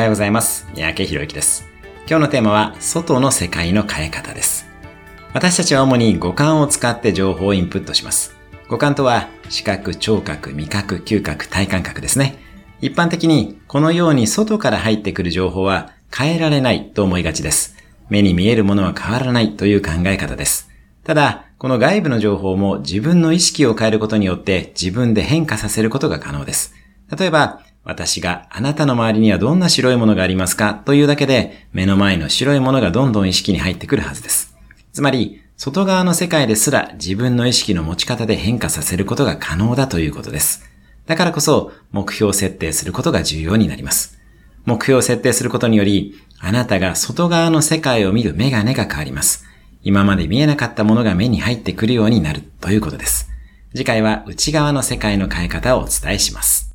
はようございます。三宅博之です。今日のテーマは、外の世界の変え方です。私たちは主に五感を使って情報をインプットします。五感とは、視覚、聴覚、味覚、嗅覚、体感覚ですね。一般的に、このように外から入ってくる情報は変えられないと思いがちです。目に見えるものは変わらないという考え方です。ただ、この外部の情報も自分の意識を変えることによって自分で変化させることが可能です。例えば、私があなたの周りにはどんな白いものがありますか？というだけで目の前の白いものがどんどん意識に入ってくるはずです。つまり、外側の世界ですら自分の意識の持ち方で変化させることが可能だということです。だからこそ目標設定することが重要になります。目標を設定することにより、あなたが外側の世界を見るメガネが変わります。今まで見えなかったものが目に入ってくるようになるということです。次回は内側の世界の変え方をお伝えします。